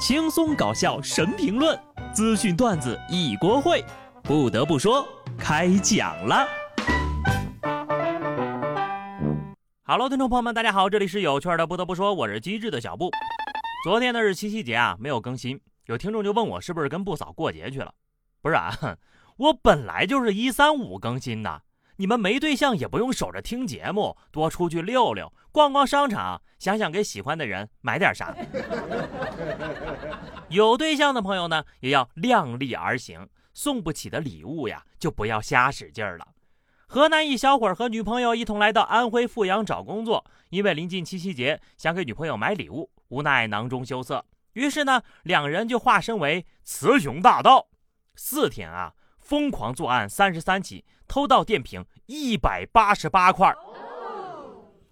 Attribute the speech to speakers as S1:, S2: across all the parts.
S1: 轻松搞笑神评论，资讯段子一锅烩。不得不说，开讲了。Hello，听众朋友们，大家好，这里是有趣的。不得不说，我是机智的小布。昨天呢是七夕节啊，没有更新。有听众就问我是不是跟布嫂过节去了？不是啊，我本来就是一三五更新的。你们没对象也不用守着听节目，多出去溜溜，逛逛商场，想想给喜欢的人买点啥。有对象的朋友呢，也要量力而行，送不起的礼物呀，就不要瞎使劲儿了。河南一小伙和女朋友一同来到安徽阜阳找工作，因为临近七夕节，想给女朋友买礼物，无奈囊中羞涩，于是呢，两人就化身为雌雄大盗，四天啊。疯狂作案三十三起，偷盗电瓶一百八十八块。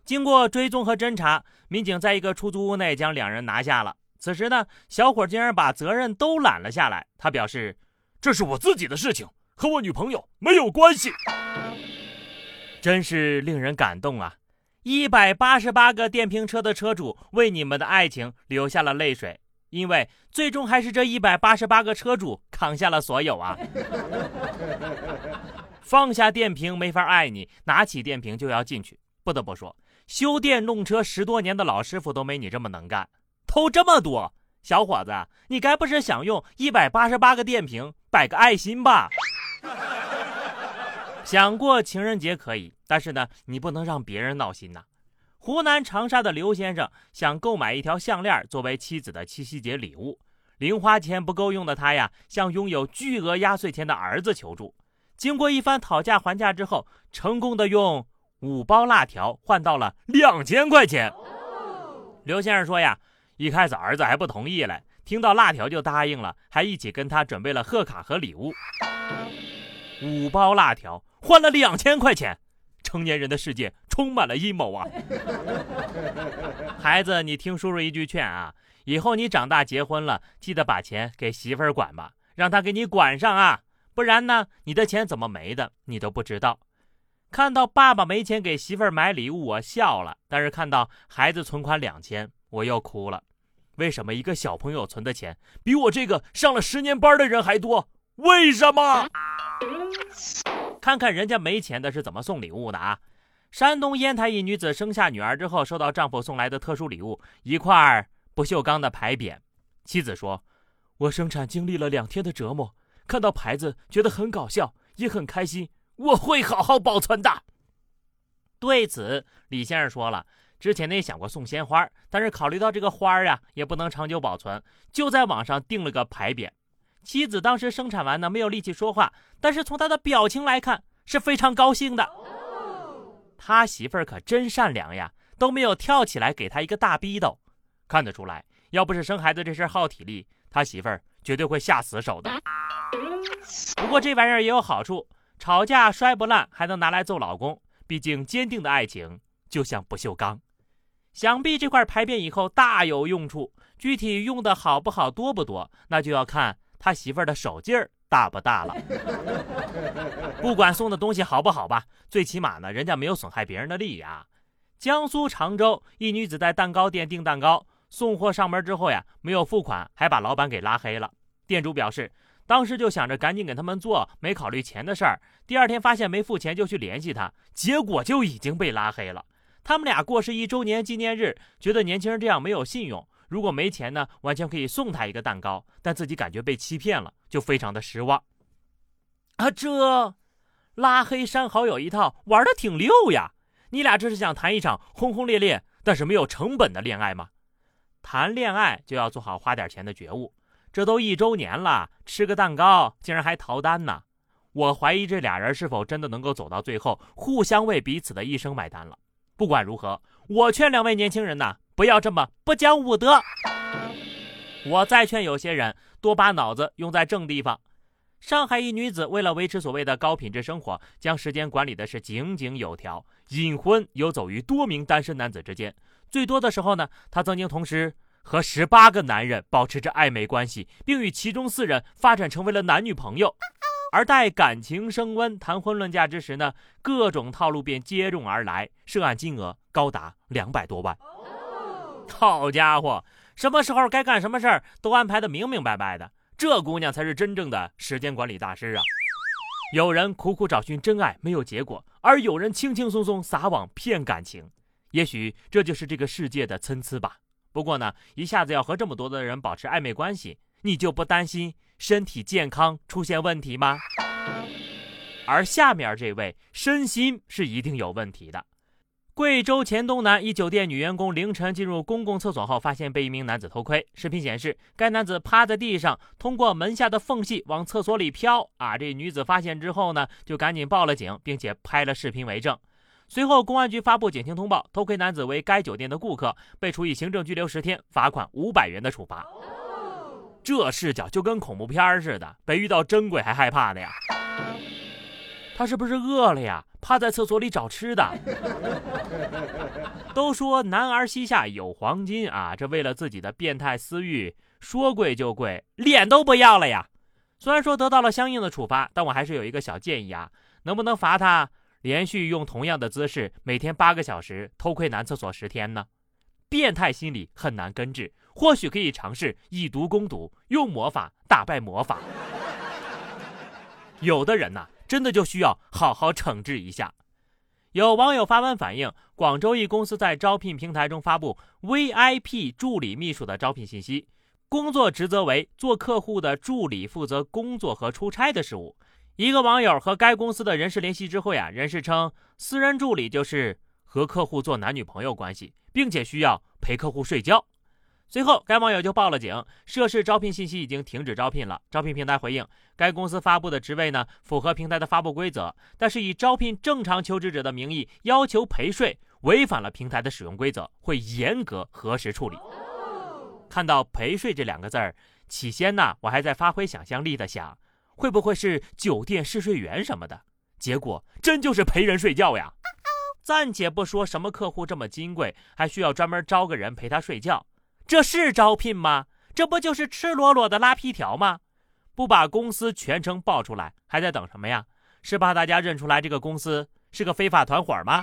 S1: 经过追踪和侦查，民警在一个出租屋内将两人拿下了。此时呢，小伙竟然把责任都揽了下来。他表示：“这是我自己的事情，和我女朋友没有关系。”真是令人感动啊！一百八十八个电瓶车的车主为你们的爱情流下了泪水。因为最终还是这一百八十八个车主扛下了所有啊！放下电瓶没法爱你，拿起电瓶就要进去。不得不说，修电动车十多年的老师傅都没你这么能干，偷这么多，小伙子，你该不是想用一百八十八个电瓶摆个爱心吧？想过情人节可以，但是呢，你不能让别人闹心呐。湖南长沙的刘先生想购买一条项链作为妻子的七夕节礼物，零花钱不够用的他呀，向拥有巨额压岁钱的儿子求助。经过一番讨价还价之后，成功的用五包辣条换到了两千块钱。刘先生说呀，一开始儿子还不同意嘞，听到辣条就答应了，还一起跟他准备了贺卡和礼物。五包辣条换了两千块钱。成年人的世界充满了阴谋啊！孩子，你听叔叔一句劝啊，以后你长大结婚了，记得把钱给媳妇管吧，让她给你管上啊，不然呢，你的钱怎么没的，你都不知道。看到爸爸没钱给媳妇儿买礼物，我笑了；但是看到孩子存款两千，我又哭了。为什么一个小朋友存的钱比我这个上了十年班的人还多？为什么？看看人家没钱的是怎么送礼物的啊！山东烟台一女子生下女儿之后，收到丈夫送来的特殊礼物——一块不锈钢的牌匾。妻子说：“我生产经历了两天的折磨，看到牌子觉得很搞笑，也很开心。我会好好保存的。”对此，李先生说了：“之前呢也想过送鲜花，但是考虑到这个花呀也不能长久保存，就在网上订了个牌匾。”妻子当时生产完呢，没有力气说话，但是从他的表情来看是非常高兴的。他媳妇儿可真善良呀，都没有跳起来给他一个大逼斗。看得出来，要不是生孩子这事耗体力，他媳妇儿绝对会下死手的。不过这玩意儿也有好处，吵架摔不烂，还能拿来揍老公。毕竟坚定的爱情就像不锈钢。想必这块牌匾以后大有用处，具体用的好不好、多不多，那就要看。他媳妇儿的手劲儿大不大了？不管送的东西好不好吧，最起码呢，人家没有损害别人的利益啊。江苏常州一女子在蛋糕店订蛋糕，送货上门之后呀，没有付款，还把老板给拉黑了。店主表示，当时就想着赶紧给他们做，没考虑钱的事儿。第二天发现没付钱，就去联系他，结果就已经被拉黑了。他们俩过世一周年纪念日，觉得年轻人这样没有信用。如果没钱呢，完全可以送他一个蛋糕，但自己感觉被欺骗了，就非常的失望。啊，这拉黑删好友一套玩的挺溜呀！你俩这是想谈一场轰轰烈烈但是没有成本的恋爱吗？谈恋爱就要做好花点钱的觉悟。这都一周年了，吃个蛋糕竟然还逃单呢！我怀疑这俩人是否真的能够走到最后，互相为彼此的一生买单了。不管如何，我劝两位年轻人呐。不要这么不讲武德！我再劝有些人多把脑子用在正地方。上海一女子为了维持所谓的高品质生活，将时间管理的是井井有条，隐婚游走于多名单身男子之间。最多的时候呢，她曾经同时和十八个男人保持着暧昧关系，并与其中四人发展成为了男女朋友。而待感情升温、谈婚论嫁之时呢，各种套路便接踵而来，涉案金额高达两百多万。好家伙，什么时候该干什么事儿都安排的明明白白的。这姑娘才是真正的时间管理大师啊！有人苦苦找寻真爱没有结果，而有人轻轻松松撒网骗感情。也许这就是这个世界的参差吧。不过呢，一下子要和这么多的人保持暧昧关系，你就不担心身体健康出现问题吗？而下面这位身心是一定有问题的。贵州黔东南一酒店女员工凌晨进入公共厕所后，发现被一名男子偷窥。视频显示，该男子趴在地上，通过门下的缝隙往厕所里飘。啊，这女子发现之后呢，就赶紧报了警，并且拍了视频为证。随后，公安局发布警情通报，偷窥男子为该酒店的顾客，被处以行政拘留十天、罚款五百元的处罚。这视角就跟恐怖片似的，被遇到真鬼还害怕的呀？他是不是饿了呀？趴在厕所里找吃的。都说男儿膝下有黄金啊，这为了自己的变态私欲，说跪就跪，脸都不要了呀。虽然说得到了相应的处罚，但我还是有一个小建议啊，能不能罚他连续用同样的姿势，每天八个小时偷窥男厕所十天呢？变态心理很难根治，或许可以尝试以毒攻毒，用魔法打败魔法。有的人呐。真的就需要好好惩治一下。有网友发文反映，广州一公司在招聘平台中发布 VIP 助理秘书的招聘信息，工作职责为做客户的助理，负责工作和出差的事务。一个网友和该公司的人事联系之后呀，人事称私人助理就是和客户做男女朋友关系，并且需要陪客户睡觉。随后，该网友就报了警，涉事招聘信息已经停止招聘了。招聘平台回应，该公司发布的职位呢符合平台的发布规则，但是以招聘正常求职者的名义要求陪睡，违反了平台的使用规则，会严格核实处理。看到“陪睡”这两个字儿，起先呢我还在发挥想象力的想，会不会是酒店试睡员什么的？结果真就是陪人睡觉呀！暂且不说什么客户这么金贵，还需要专门招个人陪他睡觉。这是招聘吗？这不就是赤裸裸的拉皮条吗？不把公司全称报出来，还在等什么呀？是怕大家认出来这个公司是个非法团伙吗？